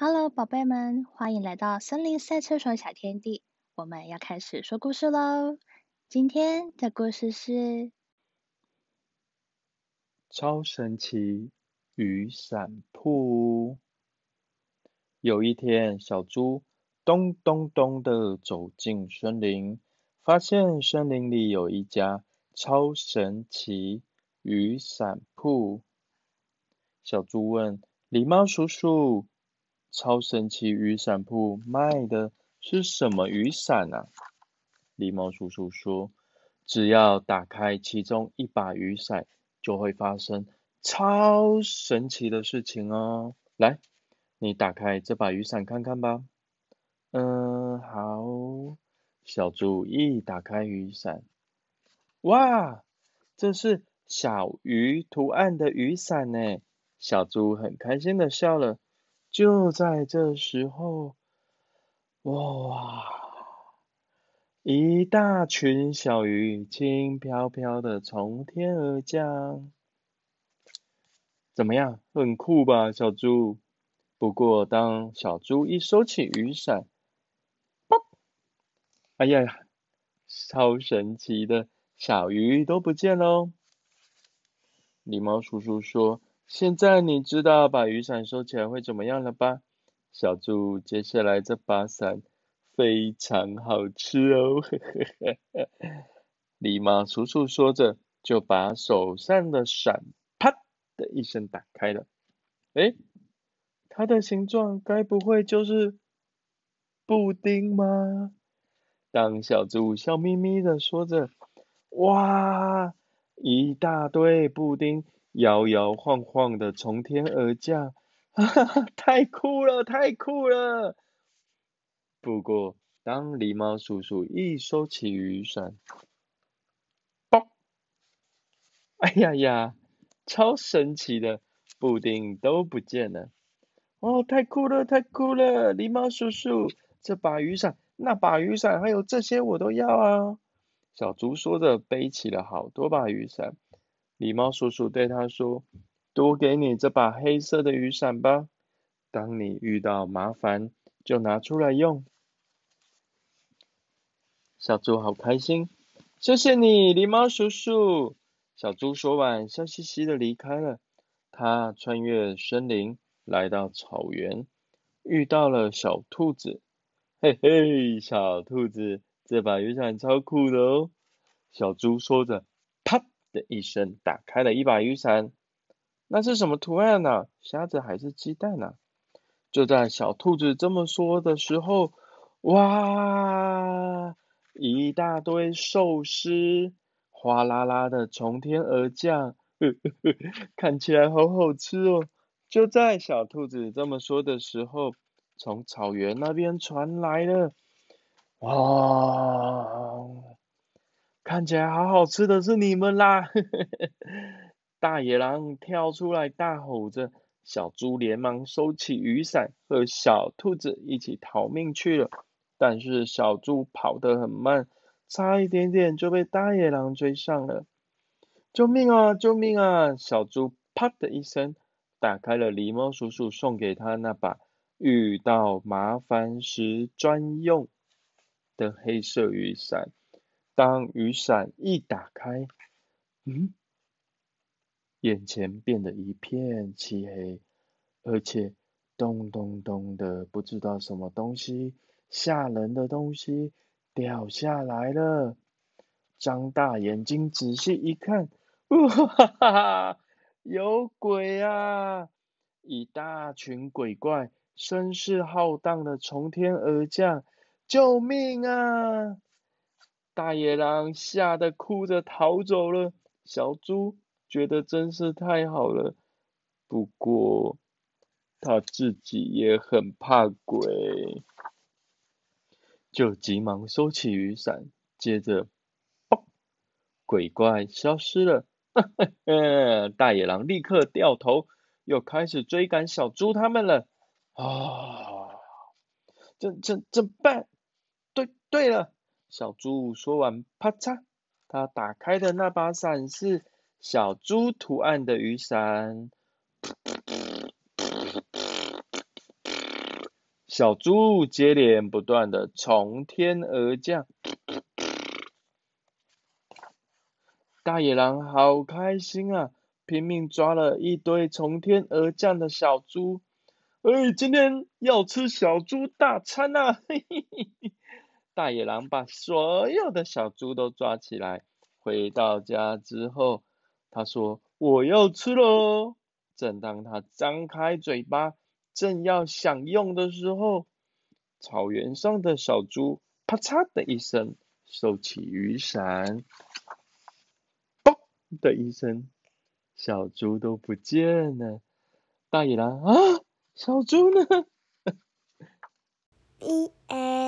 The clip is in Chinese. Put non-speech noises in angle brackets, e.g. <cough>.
Hello，宝贝们，欢迎来到森林赛车手小天地。我们要开始说故事喽。今天的故事是超神奇雨伞铺。有一天，小猪咚咚咚的走进森林，发现森林里有一家超神奇雨伞铺。小猪问狸猫叔叔。超神奇雨伞铺卖的是什么雨伞啊？狸猫叔叔说：“只要打开其中一把雨伞，就会发生超神奇的事情哦。来，你打开这把雨伞看看吧。”嗯，好。小猪一打开雨伞，哇，这是小鱼图案的雨伞呢！小猪很开心的笑了。就在这时候，哇！一大群小鱼轻飘飘的从天而降，怎么样？很酷吧，小猪？不过，当小猪一收起雨伞，啵！哎呀呀，超神奇的小鱼都不见喽！狸猫叔叔说。现在你知道把雨伞收起来会怎么样了吧？小猪，接下来这把伞非常好吃哦！呵呵呵。狸猫叔叔说着，就把手上的伞啪的一声打开了。哎，它的形状该不会就是布丁吗？当小猪笑眯眯的说着，哇，一大堆布丁。摇摇晃晃的从天而降，<laughs> 哈哈，太酷了，太酷了！不过，当狸猫叔叔一收起雨伞，嘣！哎呀呀，超神奇的布丁都不见了！哦，太酷了，太酷了！狸猫叔叔，这把雨伞、那把雨伞，还有这些我都要啊！小猪说着，背起了好多把雨伞。狸猫叔叔对他说：“多给你这把黑色的雨伞吧，当你遇到麻烦就拿出来用。”小猪好开心，谢谢你，狸猫叔叔。小猪说完，笑嘻嘻的离开了。他穿越森林，来到草原，遇到了小兔子。嘿嘿，小兔子，这把雨伞超酷的哦。小猪说着。的一声，打开了一把雨伞。那是什么图案呢？虾子还是鸡蛋呢？就在小兔子这么说的时候，哇！一大堆寿司哗啦啦的从天而降，<laughs> 看起来好好吃哦。就在小兔子这么说的时候，从草原那边传来了，哇！看起来好好吃的是你们啦！<laughs> 大野狼跳出来大吼着，小猪连忙收起雨伞，和小兔子一起逃命去了。但是小猪跑得很慢，差一点点就被大野狼追上了。救命啊！救命啊！小猪啪的一声打开了狸猫叔叔送给他那把遇到麻烦时专用的黑色雨伞。当雨伞一打开，嗯，眼前变得一片漆黑，而且咚咚咚的，不知道什么东西，吓人的东西掉下来了。张大眼睛仔细一看，哇哈哈，有鬼啊！一大群鬼怪声势浩荡的从天而降，救命啊！大野狼吓得哭着逃走了，小猪觉得真是太好了，不过他自己也很怕鬼，就急忙收起雨伞，接着，鬼怪消失了，<laughs> 大野狼立刻掉头，又开始追赶小猪他们了，啊，怎怎怎么办？对对了。小猪说完，啪嚓，他打开的那把伞是小猪图案的雨伞。小猪接连不断的从天而降，大野狼好开心啊，拼命抓了一堆从天而降的小猪。哎，今天要吃小猪大餐啊！嘿嘿嘿。大野狼把所有的小猪都抓起来，回到家之后，他说：“我要吃喽！”正当他张开嘴巴，正要享用的时候，草原上的小猪啪嚓的一声收起雨伞，嘣的一声，小猪都不见了。大野狼啊，小猪呢 <laughs>